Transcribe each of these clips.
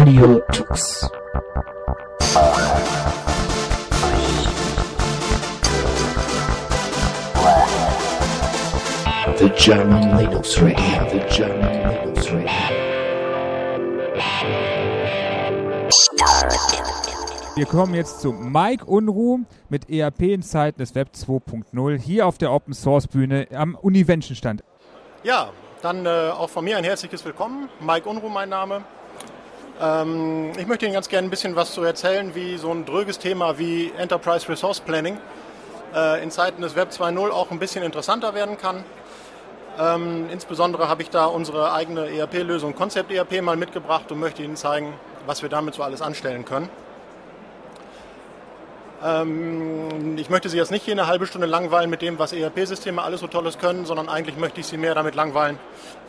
Radio Tux. The German Linux Radio, the German Linux Radio. Wir kommen jetzt zu Mike Unruh mit ERP in Zeiten des Web 2.0 hier auf der Open Source Bühne am Univention Stand. Ja, dann äh, auch von mir ein herzliches Willkommen. Mike Unruh mein Name. Ähm, ich möchte Ihnen ganz gerne ein bisschen was zu erzählen, wie so ein dröges Thema wie Enterprise Resource Planning äh, in Zeiten des Web 2.0 auch ein bisschen interessanter werden kann. Ähm, insbesondere habe ich da unsere eigene ERP-Lösung Concept ERP mal mitgebracht und möchte Ihnen zeigen, was wir damit so alles anstellen können. Ähm, ich möchte Sie jetzt nicht hier eine halbe Stunde langweilen mit dem, was ERP-Systeme alles so Tolles können, sondern eigentlich möchte ich Sie mehr damit langweilen,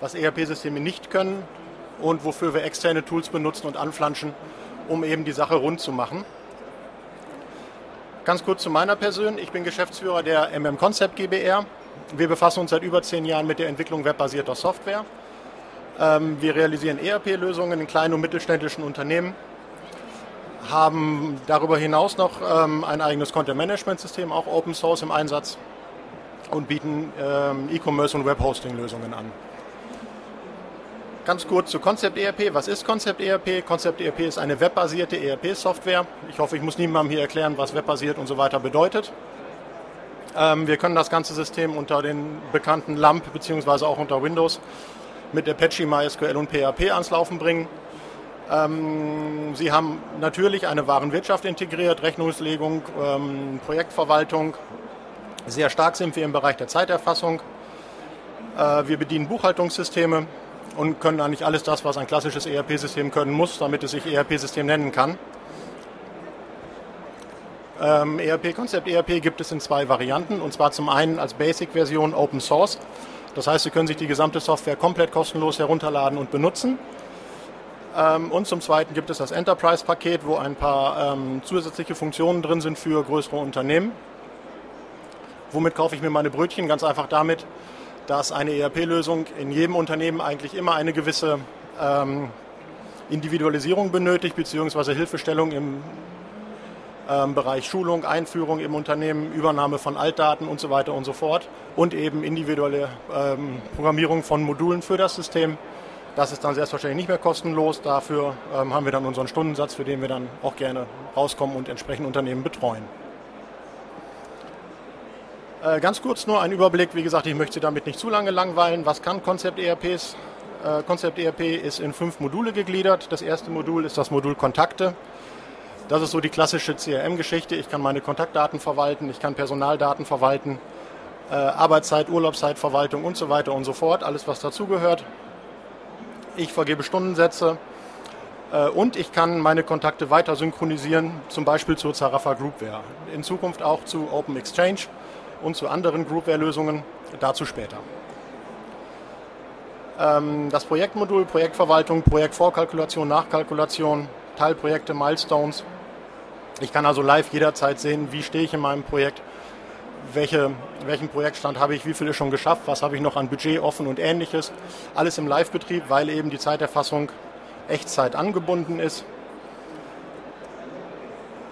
was ERP-Systeme nicht können und wofür wir externe Tools benutzen und anflanschen, um eben die Sache rund zu machen. Ganz kurz zu meiner Person. Ich bin Geschäftsführer der MM Concept GBR. Wir befassen uns seit über zehn Jahren mit der Entwicklung webbasierter Software. Ähm, wir realisieren ERP-Lösungen in kleinen und mittelständischen Unternehmen, haben darüber hinaus noch ähm, ein eigenes Content-Management-System, auch Open Source im Einsatz und bieten ähm, E-Commerce und Web-Hosting-Lösungen an. Ganz kurz zu Concept ERP. Was ist Concept ERP? Concept ERP ist eine webbasierte ERP-Software. Ich hoffe, ich muss niemandem hier erklären, was webbasiert und so weiter bedeutet. Ähm, wir können das ganze System unter den bekannten LAMP bzw. auch unter Windows mit Apache, MySQL und PHP ans Laufen bringen. Ähm, Sie haben natürlich eine Warenwirtschaft integriert, Rechnungslegung, ähm, Projektverwaltung. Sehr stark sind wir im Bereich der Zeiterfassung. Äh, wir bedienen Buchhaltungssysteme, und können eigentlich alles das, was ein klassisches ERP-System können muss, damit es sich ERP-System nennen kann. Ähm, ERP, Konzept ERP gibt es in zwei Varianten und zwar zum einen als Basic-Version Open Source. Das heißt, Sie können sich die gesamte Software komplett kostenlos herunterladen und benutzen. Ähm, und zum zweiten gibt es das Enterprise-Paket, wo ein paar ähm, zusätzliche Funktionen drin sind für größere Unternehmen. Womit kaufe ich mir meine Brötchen? Ganz einfach damit, dass eine ERP-Lösung in jedem Unternehmen eigentlich immer eine gewisse ähm, Individualisierung benötigt, beziehungsweise Hilfestellung im ähm, Bereich Schulung, Einführung im Unternehmen, Übernahme von Altdaten und so weiter und so fort und eben individuelle ähm, Programmierung von Modulen für das System. Das ist dann selbstverständlich nicht mehr kostenlos. Dafür ähm, haben wir dann unseren Stundensatz, für den wir dann auch gerne rauskommen und entsprechend Unternehmen betreuen. Äh, ganz kurz nur ein Überblick. Wie gesagt, ich möchte Sie damit nicht zu lange langweilen. Was kann Concept ERPs? Äh, Concept ERP ist in fünf Module gegliedert. Das erste Modul ist das Modul Kontakte. Das ist so die klassische CRM-Geschichte. Ich kann meine Kontaktdaten verwalten, ich kann Personaldaten verwalten, äh, Arbeitszeit, Urlaubszeitverwaltung und so weiter und so fort. Alles, was dazugehört. Ich vergebe Stundensätze und ich kann meine Kontakte weiter synchronisieren, zum Beispiel zur Zarafa Groupware. In Zukunft auch zu Open Exchange und zu anderen Groupware-Lösungen. Dazu später. Ähm, das Projektmodul, Projektverwaltung, Projektvorkalkulation, Nachkalkulation, Teilprojekte, Milestones. Ich kann also live jederzeit sehen, wie stehe ich in meinem Projekt, welche, welchen Projektstand habe ich, wie viel ist schon geschafft, was habe ich noch an Budget offen und ähnliches. Alles im Live-Betrieb, weil eben die Zeiterfassung Echtzeit angebunden ist.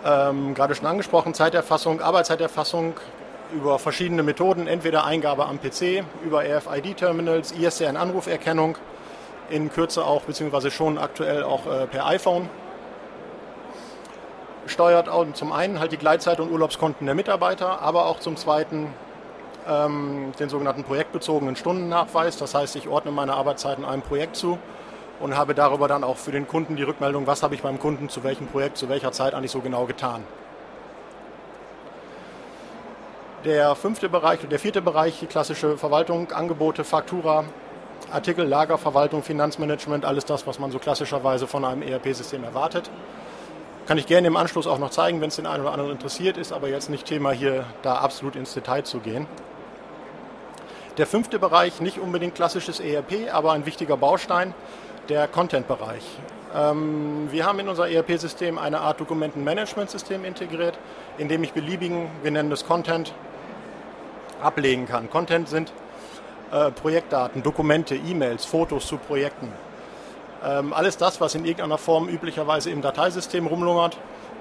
Ähm, gerade schon angesprochen, Zeiterfassung, Arbeitszeiterfassung über verschiedene Methoden, entweder Eingabe am PC, über RFID-Terminals, ISDN-Anruferkennung, in Kürze auch, beziehungsweise schon aktuell auch äh, per iPhone. Steuert zum einen halt die Gleitzeit und Urlaubskonten der Mitarbeiter, aber auch zum zweiten ähm, den sogenannten projektbezogenen Stundennachweis. Das heißt, ich ordne meine Arbeitszeiten einem Projekt zu und habe darüber dann auch für den Kunden die Rückmeldung, was habe ich beim Kunden zu welchem Projekt, zu welcher Zeit eigentlich so genau getan. Der fünfte Bereich und der vierte Bereich, die klassische Verwaltung, Angebote, Faktura, Artikel, Lagerverwaltung, Finanzmanagement, alles das, was man so klassischerweise von einem ERP-System erwartet. Kann ich gerne im Anschluss auch noch zeigen, wenn es den einen oder anderen interessiert ist, aber jetzt nicht Thema hier da absolut ins Detail zu gehen. Der fünfte Bereich, nicht unbedingt klassisches ERP, aber ein wichtiger Baustein, der Content-Bereich. Ähm, wir haben in unser ERP-System eine Art Dokumentenmanagementsystem integriert, in dem ich beliebigen, wir nennen das Content, ablegen kann. Content sind äh, Projektdaten, Dokumente, E-Mails, Fotos zu Projekten. Ähm, alles das, was in irgendeiner Form üblicherweise im Dateisystem rumlungert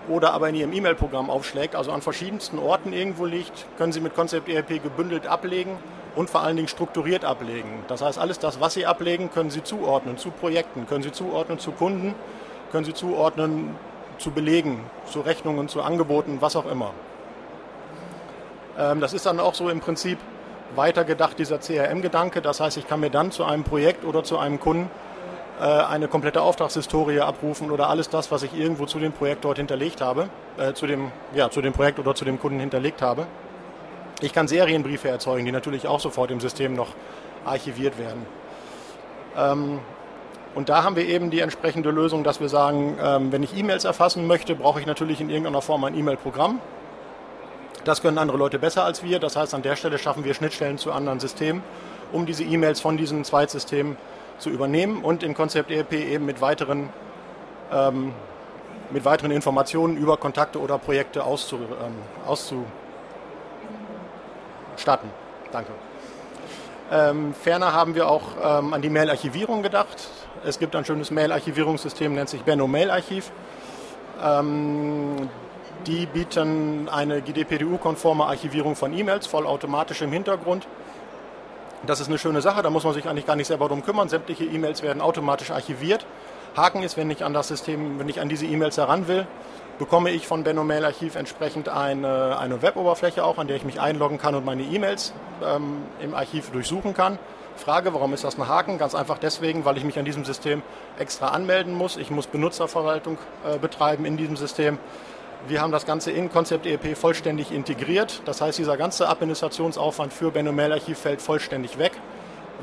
oder aber in Ihrem E-Mail-Programm aufschlägt, also an verschiedensten Orten irgendwo liegt, können Sie mit Concept ERP gebündelt ablegen und vor allen Dingen strukturiert ablegen. Das heißt, alles das, was Sie ablegen, können Sie zuordnen zu Projekten, können Sie zuordnen zu Kunden, können Sie zuordnen zu Belegen, zu Rechnungen, zu Angeboten, was auch immer. Ähm, das ist dann auch so im Prinzip weitergedacht, dieser CRM-Gedanke. Das heißt, ich kann mir dann zu einem Projekt oder zu einem Kunden äh, eine komplette Auftragshistorie abrufen oder alles das, was ich irgendwo zu dem Projekt dort hinterlegt habe, äh, zu, dem, ja, zu dem Projekt oder zu dem Kunden hinterlegt habe. Ich kann Serienbriefe erzeugen, die natürlich auch sofort im System noch archiviert werden. Ähm, und da haben wir eben die entsprechende Lösung, dass wir sagen, ähm, wenn ich E-Mails erfassen möchte, brauche ich natürlich in irgendeiner Form ein E-Mail-Programm. Das können andere Leute besser als wir. Das heißt, an der Stelle schaffen wir Schnittstellen zu anderen Systemen, um diese E-Mails von diesen Zweitsystemen zu übernehmen und in Konzept ERP eben mit weiteren, ähm, mit weiteren Informationen über Kontakte oder Projekte auszu, ähm, auszustatten. Danke. Ähm, ferner haben wir auch ähm, an die Mail-Archivierung gedacht. Es gibt ein schönes Mail-Archivierungssystem, nennt sich Benno Mail Archiv. Ähm, die bieten eine GDPDU-konforme Archivierung von E-Mails, vollautomatisch im Hintergrund. Das ist eine schöne Sache, da muss man sich eigentlich gar nicht selber darum kümmern. Sämtliche E-Mails werden automatisch archiviert. Haken ist, wenn ich an das System, wenn ich an diese E-Mails heran will, bekomme ich von Benno Mail Archiv entsprechend eine, eine Web-Oberfläche auch, an der ich mich einloggen kann und meine E-Mails ähm, im Archiv durchsuchen kann. Frage, warum ist das ein Haken? Ganz einfach deswegen, weil ich mich an diesem System extra anmelden muss. Ich muss Benutzerverwaltung äh, betreiben in diesem System. Wir haben das Ganze in Concept ERP vollständig integriert. Das heißt, dieser ganze Administrationsaufwand für Benno Mail Archiv fällt vollständig weg,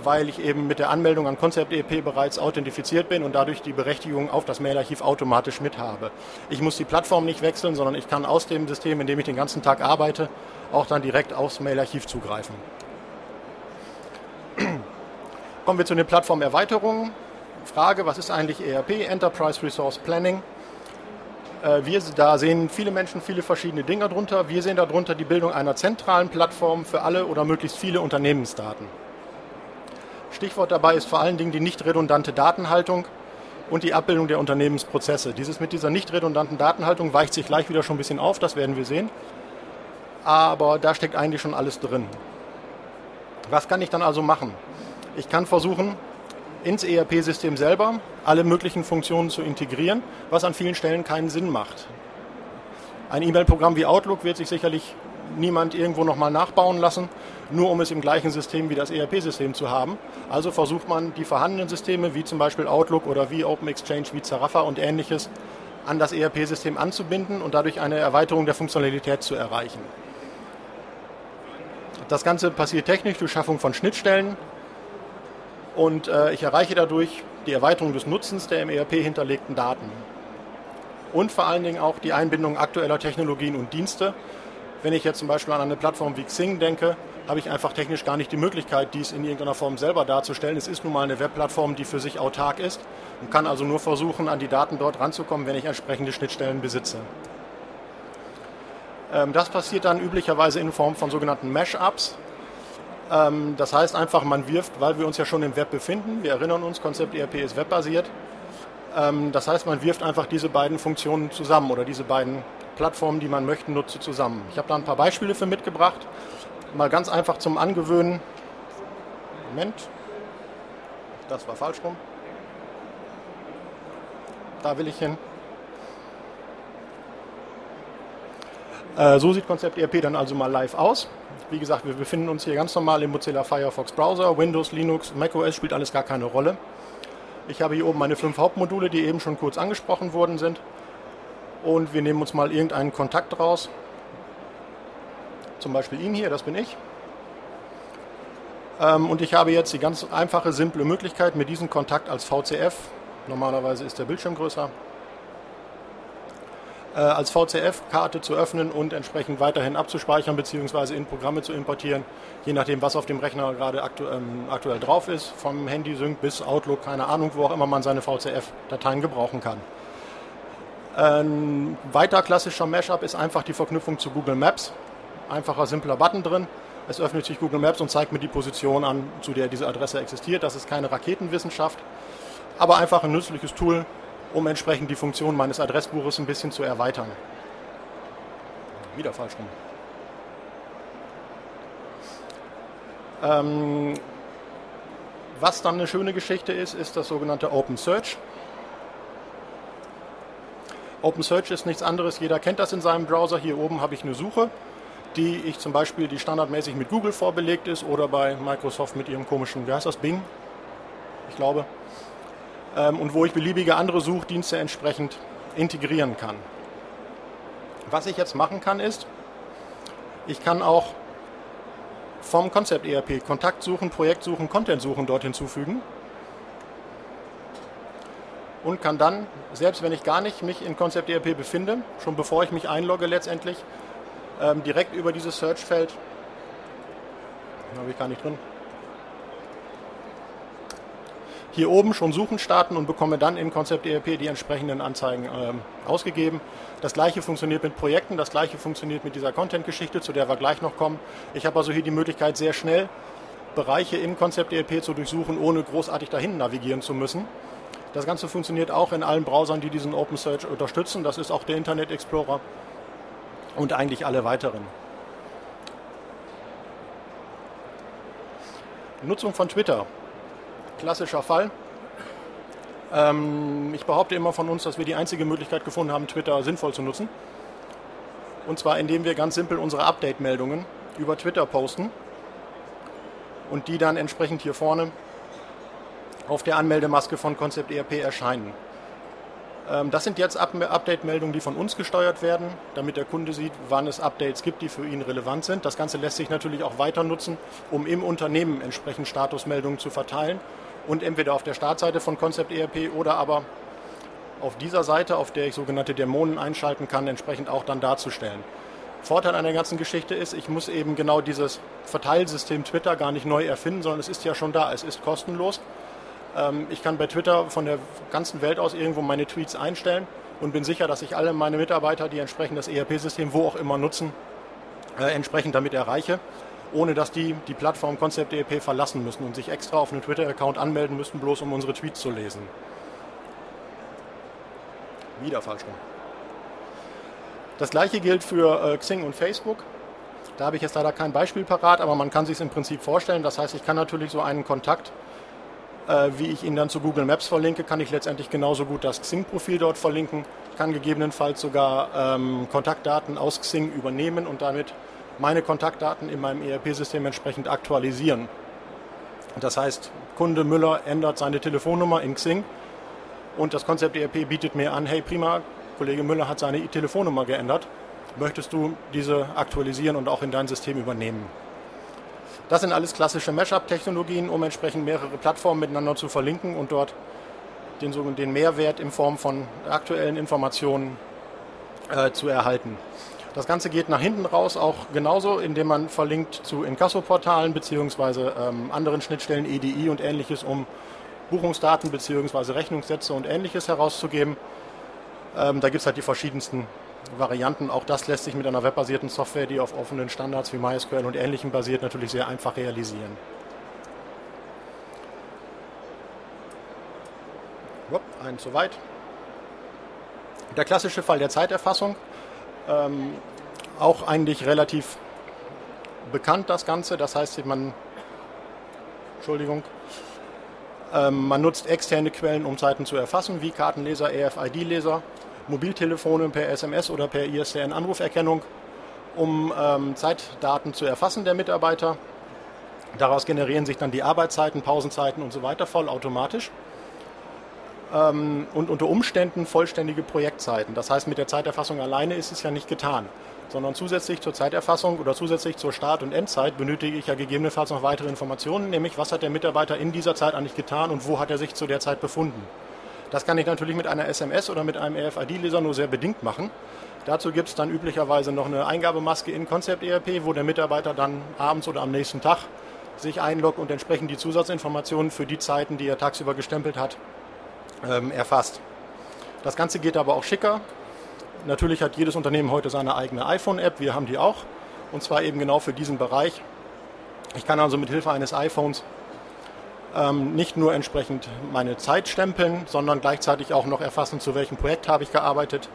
weil ich eben mit der Anmeldung an Concept ERP bereits authentifiziert bin und dadurch die Berechtigung auf das Mailarchiv automatisch mit habe. Ich muss die Plattform nicht wechseln, sondern ich kann aus dem System, in dem ich den ganzen Tag arbeite, auch dann direkt aufs Mailarchiv zugreifen. Kommen wir zu den Plattformerweiterungen. Frage, was ist eigentlich ERP, Enterprise Resource Planning? Äh, wir, da sehen viele Menschen viele verschiedene Dinge darunter. Wir sehen darunter die Bildung einer zentralen Plattform für alle oder möglichst viele Unternehmensdaten. Stichwort dabei ist vor allen Dingen die nicht redundante Datenhaltung und die Abbildung der Unternehmensprozesse. Dieses mit dieser nicht redundanten Datenhaltung weicht sich gleich wieder schon ein bisschen auf, das werden wir sehen. Aber da steckt eigentlich schon alles drin. Was kann ich dann also machen? Ich kann versuchen, ins ERP-System selber alle möglichen Funktionen zu integrieren, was an vielen Stellen keinen Sinn macht. Ein E-Mail-Programm wie Outlook wird sich sicherlich niemand irgendwo nochmal nachbauen lassen, nur um es im gleichen System wie das ERP-System zu haben. Also versucht man die vorhandenen Systeme, wie zum Beispiel Outlook oder wie Open Exchange, wie Zarafa und ähnliches, an das ERP-System anzubinden und dadurch eine Erweiterung der Funktionalität zu erreichen. Das Ganze passiert technisch durch Schaffung von Schnittstellen, und äh, ich erreiche dadurch die Erweiterung des Nutzens der im ERP hinterlegten Daten. Und vor allen Dingen auch die Einbindung aktueller Technologien und Dienste. Wenn ich jetzt zum Beispiel an eine Plattform wie Xing denke, habe ich einfach technisch gar nicht die Möglichkeit, dies in irgendeiner Form selber darzustellen. Es ist nun mal eine Webplattform, die für sich autark ist und kann also nur versuchen, an die Daten dort ranzukommen, wenn ich entsprechende Schnittstellen besitze. Ähm, das passiert dann üblicherweise in Form von sogenannten Mesh-Ups. Ähm, das heißt einfach, man wirft, weil wir uns ja schon im Web befinden, wir erinnern uns, Konzept ERP ist webbasiert. Ähm, das heißt, man wirft einfach diese beiden Funktionen zusammen oder diese beiden Plattformen, die man möchte, nutze zusammen. Ich habe da ein paar Beispiele für mitgebracht. Mal ganz einfach zum Angewöhnen. Moment. Das war falsch rum. Da will ich hin. Äh, so sieht Konzept ERP dann also mal live aus. Wie gesagt, wir befinden uns hier ganz normal im Mozilla Firefox Browser. Windows, Linux, macOS spielt alles gar keine Rolle. Ich habe hier oben meine fünf Hauptmodule, die eben schon kurz angesprochen worden sind. Und wir nehmen uns mal irgendeinen Kontakt raus. Zum Beispiel ihn hier, das bin ich. Ähm, und ich habe jetzt die ganz einfache, simple Möglichkeit, mir diesen Kontakt als VCF, normalerweise ist der Bildschirm größer, als VCF-Karte zu öffnen und entsprechend weiterhin abzuspeichern bzw. in Programme zu importieren, je nachdem, was auf dem Rechner gerade aktu ähm, aktuell drauf ist, vom Handy-Sync bis Outlook, keine Ahnung, wo auch immer man seine VCF-Dateien gebrauchen kann. Ein weiter klassischer Mashup ist einfach die Verknüpfung zu Google Maps. Einfacher, simpler Button drin. Es öffnet sich Google Maps und zeigt mir die Position an, zu der diese Adresse existiert. Das ist keine Raketenwissenschaft. aber einfach ein nützliches Tool, um entsprechend die Funktion meines Adressbuches ein bisschen zu erweitern. Wieder falsch rum. Ähm, was dann eine schöne Geschichte ist, ist das sogenannte Open Search. Open Search ist nichts anderes, jeder kennt das in seinem Browser. Hier oben habe ich eine Suche, die ich zum Beispiel, die standardmäßig mit Google vorbelegt ist oder bei Microsoft mit ihrem komischen, wie heißt das, Bing, ich glaube. Ähm, und wo ich beliebige andere Suchdienste entsprechend integrieren kann. Was ich jetzt machen kann ist, ich kann auch vom Konzept ERP Kontakt suchen, Projekt suchen, Content suchen dort hinzufügen und kann dann, selbst wenn ich gar nicht mich in Konzept ERP befinde, schon bevor ich mich einlogge letztendlich, ähm, direkt über dieses Search-Feld, habe ich gar nicht drin, hier oben schon Suchen starten und bekomme dann in Konzept ERP die entsprechenden Anzeigen ähm, ausgegeben. Das gleiche funktioniert mit Projekten, das gleiche funktioniert mit dieser Content-Geschichte, zu der wir gleich noch kommen. Ich habe also hier die Möglichkeit, sehr schnell Bereiche in Konzept ERP zu durchsuchen, ohne großartig dahin navigieren zu müssen. Das Ganze funktioniert auch in allen Browsern, die diesen Open Search unterstützen. Das ist auch der Internet Explorer und eigentlich alle weiteren. Nutzung von Twitter klassischer Fall. Ähm, ich behaupte immer von uns, dass wir die einzige Möglichkeit gefunden haben, Twitter sinnvoll zu nutzen. Und zwar indem wir ganz simpel unsere Update-Meldungen über Twitter posten und die dann entsprechend hier vorne auf der Anmeldemaske von Concept ERP erscheinen. Ähm, das sind jetzt Update-Meldungen, die von uns gesteuert werden, damit der Kunde sieht, wann es Updates gibt, die für ihn relevant sind. Das Ganze lässt sich natürlich auch weiter nutzen, um im Unternehmen entsprechend Statusmeldungen zu verteilen und entweder auf der Startseite von Concept ERP oder aber auf dieser Seite, auf der ich sogenannte Dämonen einschalten kann, entsprechend auch dann darzustellen. Vorteil an der ganzen Geschichte ist, ich muss eben genau dieses Verteilsystem Twitter gar nicht neu erfinden, sondern es ist ja schon da, es ist kostenlos. Ähm, ich kann bei Twitter von der ganzen Welt aus irgendwo meine Tweets einstellen und bin sicher, dass ich alle meine Mitarbeiter, die entsprechend das ERP-System wo auch immer nutzen, äh, entsprechend damit erreiche ohne dass die die Plattform Concept ERP verlassen müssen und sich extra auf einen Twitter-Account anmelden müssten, bloß um unsere Tweets zu lesen. Wieder falsch rum. Das gleiche gilt für äh, Xing und Facebook. Da habe ich jetzt leider kein Beispiel parat, aber man kann sich es im Prinzip vorstellen. Das heißt, ich kann natürlich so einen Kontakt, wie ich ihn dann zu Google Maps verlinke, kann ich letztendlich genauso gut das Xing-Profil dort verlinken, kann gegebenenfalls sogar ähm, Kontaktdaten aus Xing übernehmen und damit meine Kontaktdaten in meinem ERP-System entsprechend aktualisieren. Das heißt, Kunde Müller ändert seine Telefonnummer in Xing und das Konzept ERP bietet mir an, hey prima, Kollege Müller hat seine Telefonnummer geändert. Möchtest du diese aktualisieren und auch in dein System übernehmen? Das sind alles klassische Mashup-Technologien, um entsprechend mehrere Plattformen miteinander zu verlinken und dort den, den Mehrwert in Form von aktuellen Informationen äh, zu erhalten. Das Ganze geht nach hinten raus auch genauso, indem man verlinkt zu Inkasso-Portalen bzw. Ähm, anderen Schnittstellen, EDI und ähnliches, um Buchungsdaten bzw. Rechnungssätze und ähnliches herauszugeben. Ähm, da gibt es halt die verschiedensten Varianten. Auch das lässt sich mit einer webbasierten Software, die auf offenen Standards wie MySQL und ähnlichem basiert, natürlich sehr einfach realisieren. Upp, ein. Der klassische Fall der Zeiterfassung ähm, auch eigentlich relativ bekannt, das Ganze. Das heißt, man, Entschuldigung, ähm, man nutzt externe Quellen, um Zeiten zu erfassen, wie Kartenleser, EFID-Leser, Mobiltelefone per SMS oder per ISDN-Anruferkennung, um ähm, Zeitdaten zu erfassen der Mitarbeiter. Daraus generieren sich dann die Arbeitszeiten, Pausenzeiten und so weiter vollautomatisch ähm, und unter Umständen vollständige Projektzeiten. Das heißt, mit der Zeiterfassung alleine ist es ja nicht getan, sondern zusätzlich zur Zeiterfassung oder zusätzlich zur Start- und Endzeit benötige ich ja gegebenenfalls noch weitere Informationen, nämlich was hat der Mitarbeiter in dieser Zeit eigentlich getan und wo hat er sich zu der Zeit befunden. Das kann ich natürlich mit einer SMS oder mit einem RFID-Leser nur sehr bedingt machen. Dazu gibt es dann üblicherweise noch eine Eingabemaske in Concept ERP, wo der Mitarbeiter dann abends oder am nächsten Tag sich einloggt und entsprechend die Zusatzinformationen für die Zeiten, die er tagsüber gestempelt hat, ähm, erfasst. Das Ganze geht aber auch schicker. Natürlich hat jedes Unternehmen heute seine eigene iPhone-App, wir haben die auch. Und zwar eben genau für diesen Bereich. Ich kann also mit Hilfe eines iPhones ähm, nicht nur entsprechend meine Zeit stempeln, sondern gleichzeitig auch noch erfassen, zu welchem Projekt habe ich gearbeitet,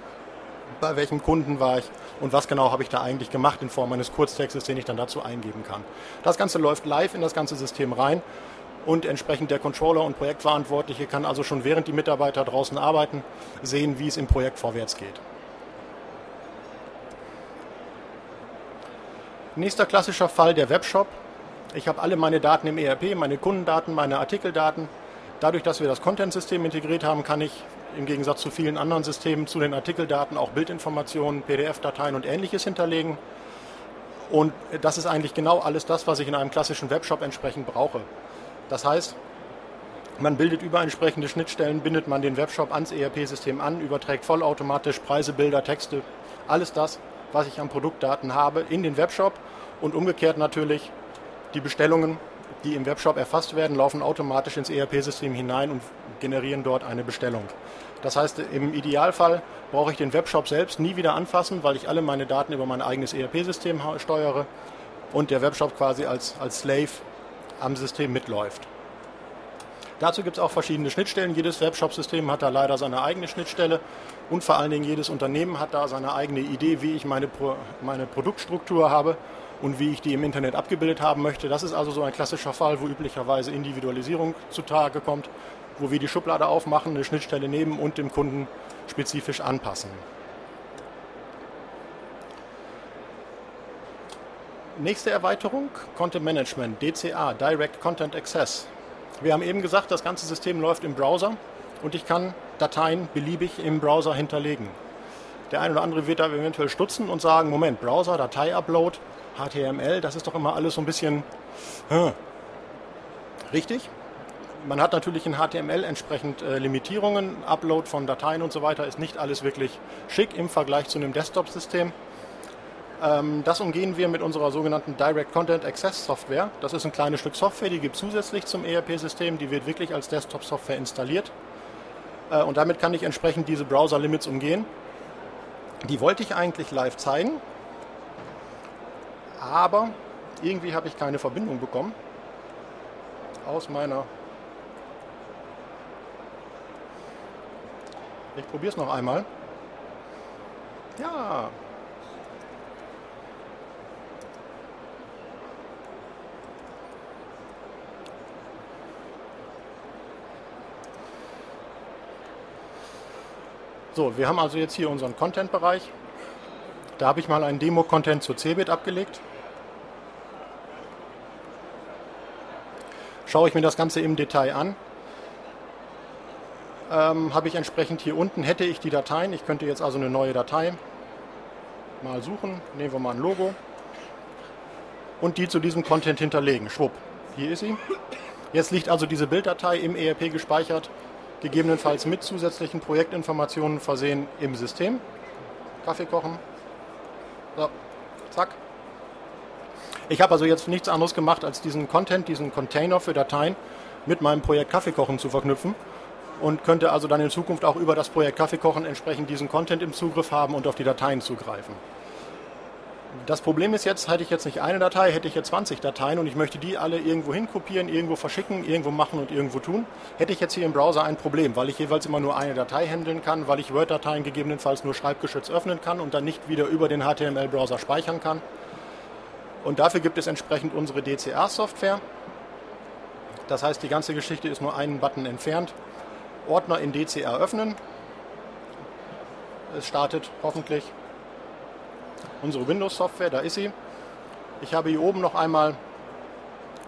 bei welchem Kunden war ich und was genau habe ich da eigentlich gemacht in Form eines Kurztextes, den ich dann dazu eingeben kann. Das Ganze läuft live in das ganze System rein und entsprechend der Controller und Projektverantwortliche kann also schon während die Mitarbeiter draußen arbeiten, sehen, wie es im Projekt vorwärts geht. Nächster klassischer Fall der Webshop. Ich habe alle meine Daten im ERP, meine Kundendaten, meine Artikeldaten. Dadurch, dass wir das Content-System integriert haben, kann ich im Gegensatz zu vielen anderen Systemen zu den Artikeldaten auch Bildinformationen, PDF-Dateien und ähnliches hinterlegen. Und das ist eigentlich genau alles das, was ich in einem klassischen Webshop entsprechend brauche. Das heißt, man bildet über entsprechende Schnittstellen, bindet man den Webshop ans ERP-System an, überträgt vollautomatisch Preise, Bilder, Texte, alles das, was ich an Produktdaten habe, in den Webshop und umgekehrt natürlich die Bestellungen, die im Webshop erfasst werden, laufen automatisch ins ERP-System hinein und generieren dort eine Bestellung. Das heißt, im Idealfall brauche ich den Webshop selbst nie wieder anfassen, weil ich alle meine Daten über mein eigenes ERP-System steuere und der Webshop quasi als, als Slave am System mitläuft. Dazu gibt es auch verschiedene Schnittstellen. Jedes Webshop-System hat da leider seine eigene Schnittstelle und vor allen Dingen jedes Unternehmen hat da seine eigene Idee, wie ich meine, meine Produktstruktur habe und wie ich die im Internet abgebildet haben möchte. Das ist also so ein klassischer Fall, wo üblicherweise Individualisierung zutage kommt, wo wir die Schublade aufmachen, eine Schnittstelle nehmen und dem Kunden spezifisch anpassen. Nächste Erweiterung, Content Management, DCA, Direct Content Access. Wir haben eben gesagt, das ganze System läuft im Browser und ich kann Dateien beliebig im Browser hinterlegen. Der eine oder andere wird da eventuell stutzen und sagen, Moment, Browser, Datei-Upload, HTML, das ist doch immer alles so ein bisschen hm. richtig. Man hat natürlich in HTML entsprechend äh, Limitierungen, Upload von Dateien und so weiter ist nicht alles wirklich schick im Vergleich zu einem Desktop-System. Ähm, das umgehen wir mit unserer sogenannten Direct Content Access Software. Das ist ein kleines Stück Software, die gibt zusätzlich zum ERP-System. Die wird wirklich als Desktop-Software installiert. Äh, und damit kann ich entsprechend diese Browser-Limits umgehen. Die wollte ich eigentlich live zeigen, aber irgendwie habe ich keine Verbindung bekommen aus meiner. Ich probiere es noch einmal. Ja, So, wir haben also jetzt hier unseren Content-Bereich. Da habe ich mal einen Demo-Content zu Cebit abgelegt. Schaue ich mir das Ganze im Detail an, ähm, habe ich entsprechend hier unten, hätte ich die Dateien. Ich könnte jetzt also eine neue Datei mal suchen. Nehmen wir mal ein Logo und die zu diesem Content hinterlegen. Schwupp, hier ist sie. Jetzt liegt also diese Bilddatei im ERP gespeichert gegebenenfalls mit zusätzlichen Projektinformationen versehen im System. Kaffee kochen. So, zack. Ich habe also jetzt nichts anderes gemacht, als diesen Content, diesen Container für Dateien mit meinem Projekt Kaffeekochen zu verknüpfen und könnte also dann in Zukunft auch über das Projekt Kaffeekochen entsprechend diesen Content im Zugriff haben und auf die Dateien zugreifen. Das Problem ist jetzt, hätte ich jetzt nicht eine Datei, hätte ich jetzt 20 Dateien und ich möchte die alle irgendwo hinkopieren, irgendwo verschicken, irgendwo machen und irgendwo tun, hätte ich jetzt hier im Browser ein Problem, weil ich jeweils immer nur eine Datei handeln kann, weil ich Word-Dateien gegebenenfalls nur schreibgeschützt öffnen kann und dann nicht wieder über den HTML-Browser speichern kann. Und dafür gibt es entsprechend unsere DCR-Software. Das heißt, die ganze Geschichte ist nur einen Button entfernt. Ordner in DCR öffnen. Es startet hoffentlich unsere Windows-Software, da ist sie. Ich habe hier oben noch einmal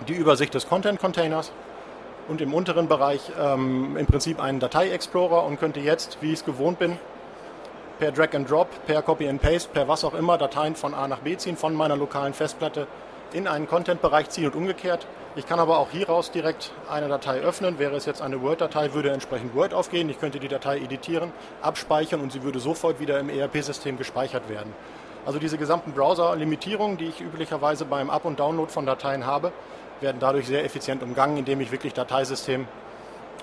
die Übersicht des Content-Containers und im unteren Bereich ähm, im Prinzip einen Datei-Explorer und könnte jetzt, wie ich es gewohnt bin, per Drag and Drop, per Copy and Paste, per was auch immer Dateien von A nach B ziehen, von meiner lokalen Festplatte in einen Content-Bereich ziehen und umgekehrt. Ich kann aber auch hieraus direkt eine Datei öffnen. Wäre es jetzt eine Word-Datei, würde entsprechend Word aufgehen. Ich könnte die Datei editieren, abspeichern und sie würde sofort wieder im ERP-System gespeichert werden. Also diese gesamten Browser-Limitierungen, die ich üblicherweise beim Up- und Download von Dateien habe, werden dadurch sehr effizient umgangen, indem ich wirklich Dateisystem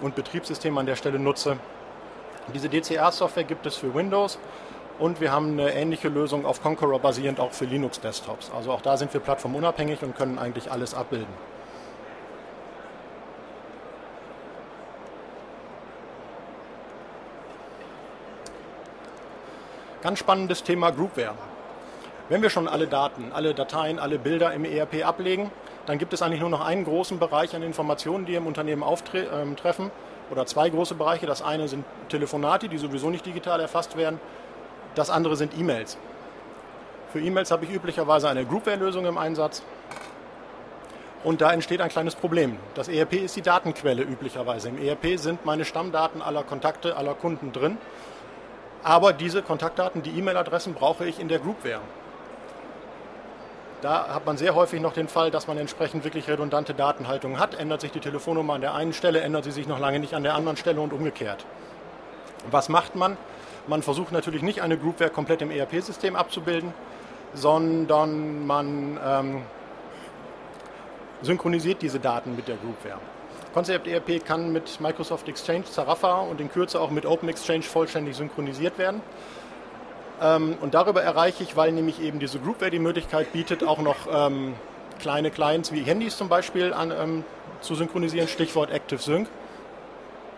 und Betriebssystem an der Stelle nutze. Diese DCR-Software gibt es für Windows und wir haben eine ähnliche Lösung auf Conqueror basierend auch für Linux-Desktops. Also auch da sind wir plattformunabhängig und können eigentlich alles abbilden. Ganz spannendes Thema Groupware. Wenn wir schon alle Daten, alle Dateien, alle Bilder im ERP ablegen, dann gibt es eigentlich nur noch einen großen Bereich an Informationen, die im Unternehmen auftreffen. Ähm, oder zwei große Bereiche. Das eine sind Telefonate, die sowieso nicht digital erfasst werden. Das andere sind E-Mails. Für E-Mails habe ich üblicherweise eine Groupware-Lösung im Einsatz. Und da entsteht ein kleines Problem. Das ERP ist die Datenquelle üblicherweise. Im ERP sind meine Stammdaten aller Kontakte, aller Kunden drin. Aber diese Kontaktdaten, die E-Mail-Adressen brauche ich in der Groupware. Da hat man sehr häufig noch den Fall, dass man entsprechend wirklich redundante Datenhaltung hat. Ändert sich die Telefonnummer an der einen Stelle, ändert sie sich noch lange nicht an der anderen Stelle und umgekehrt. Was macht man? Man versucht natürlich nicht eine Groupware komplett im ERP-System abzubilden, sondern man ähm, synchronisiert diese Daten mit der Groupware. Concept ERP kann mit Microsoft Exchange, Zarafa und in Kürze auch mit Open Exchange vollständig synchronisiert werden. Ähm, und darüber erreiche ich, weil nämlich eben diese Groupware die Möglichkeit bietet, auch noch ähm, kleine Clients wie Handys zum Beispiel an, ähm, zu synchronisieren, Stichwort Active Sync,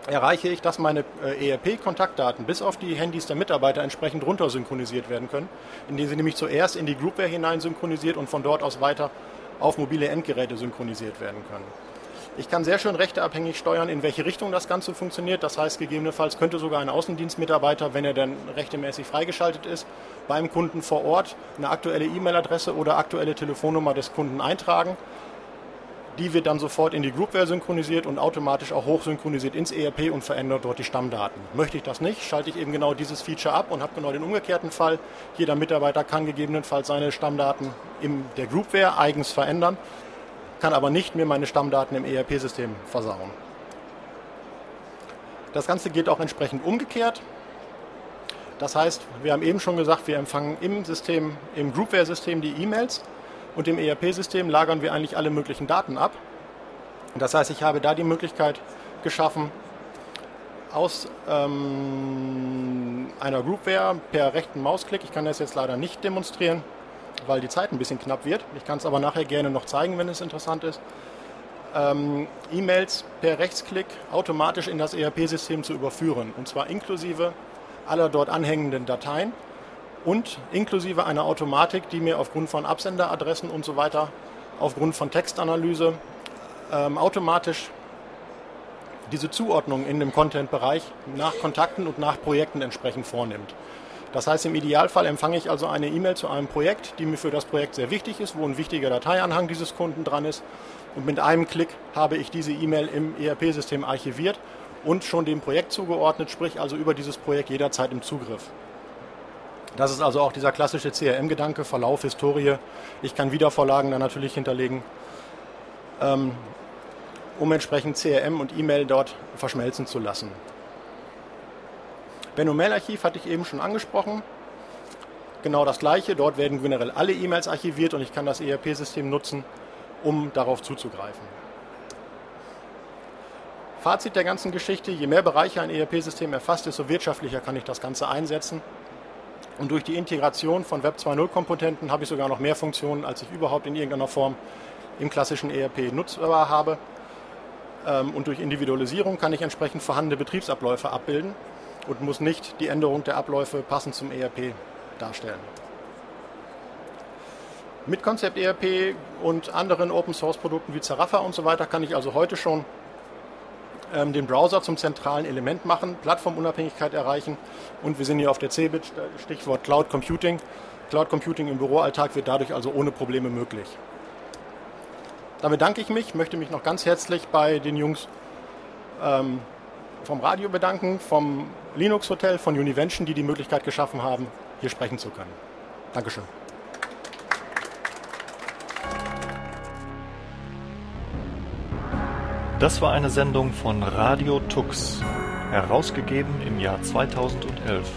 erreiche ich, dass meine äh, ERP-Kontaktdaten bis auf die Handys der Mitarbeiter entsprechend runter synchronisiert werden können, indem sie nämlich zuerst in die Groupware hinein synchronisiert und von dort aus weiter auf mobile Endgeräte synchronisiert werden können. Ich kann sehr schön rechteabhängig steuern, in welche Richtung das Ganze funktioniert. Das heißt, gegebenenfalls könnte sogar ein Außendienstmitarbeiter, wenn er dann rechtemäßig freigeschaltet ist, beim Kunden vor Ort eine aktuelle E-Mail-Adresse oder aktuelle Telefonnummer des Kunden eintragen. Die wird dann sofort in die Groupware synchronisiert und automatisch auch hochsynchronisiert ins ERP und verändert dort die Stammdaten. Möchte ich das nicht, schalte ich eben genau dieses Feature ab und habe genau den umgekehrten Fall. Jeder Mitarbeiter kann gegebenenfalls seine Stammdaten in der Groupware eigens verändern kann aber nicht mir meine Stammdaten im ERP-System versauen. Das Ganze geht auch entsprechend umgekehrt. Das heißt, wir haben eben schon gesagt, wir empfangen im System, im Groupware-System die E-Mails und im ERP-System lagern wir eigentlich alle möglichen Daten ab. Das heißt, ich habe da die Möglichkeit geschaffen, aus ähm, einer Groupware per rechten Mausklick, ich kann das jetzt leider nicht demonstrieren, weil die Zeit ein bisschen knapp wird. Ich kann es aber nachher gerne noch zeigen, wenn es interessant ist. Ähm, E-Mails per Rechtsklick automatisch in das ERP-System zu überführen. Und zwar inklusive aller dort anhängenden Dateien und inklusive einer Automatik, die mir aufgrund von Absenderadressen und so weiter, aufgrund von Textanalyse ähm, automatisch diese Zuordnung in dem Content-Bereich nach Kontakten und nach Projekten entsprechend vornimmt. Das heißt, im Idealfall empfange ich also eine E-Mail zu einem Projekt, die mir für das Projekt sehr wichtig ist, wo ein wichtiger Dateianhang dieses Kunden dran ist. Und mit einem Klick habe ich diese E-Mail im ERP-System archiviert und schon dem Projekt zugeordnet, sprich also über dieses Projekt jederzeit im Zugriff. Das ist also auch dieser klassische CRM-Gedanke, Verlauf, Historie. Ich kann Wiedervorlagen dann natürlich hinterlegen, ähm, um entsprechend CRM und E-Mail dort verschmelzen zu lassen. Benno Mail Archiv hatte ich eben schon angesprochen. Genau das gleiche. Dort werden generell alle E-Mails archiviert und ich kann das ERP-System nutzen, um darauf zuzugreifen. Fazit der ganzen Geschichte, je mehr Bereiche ein ERP-System erfasst, desto wirtschaftlicher kann ich das Ganze einsetzen. Und durch die Integration von Web 2.0-Komponenten habe ich sogar noch mehr Funktionen, als ich überhaupt in irgendeiner Form im klassischen ERP nutzbar habe. Ähm, und durch Individualisierung kann ich entsprechend vorhandene Betriebsabläufe abbilden und muss nicht die Änderung der Abläufe passend zum ERP darstellen. Mit Concept ERP und anderen Open Source Produkten wie Zarafa und so weiter kann ich also heute schon ähm, den Browser zum zentralen Element machen, Plattformunabhängigkeit erreichen und wir sind hier auf der CeBIT, Stichwort Cloud Computing. Cloud Computing im Büroalltag wird dadurch also ohne Probleme möglich. Damit danke ich mich, möchte mich noch ganz herzlich bei den Jungs ähm, vom Radio bedanken, vom Linux Hotel, von Univention, die die Möglichkeit geschaffen haben, hier sprechen zu können. Dankeschön. Das war eine Sendung von Radio Tux, herausgegeben im Jahr 2011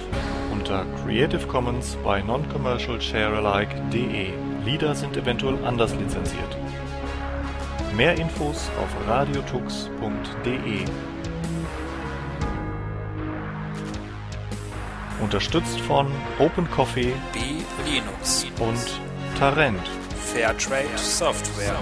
unter Creative Commons bei Non-Commercial Sharealike.de. Lieder sind eventuell anders lizenziert. Mehr Infos auf radiotux.de. Unterstützt von Open Coffee B Linux und Tarent. Fairtrade Software.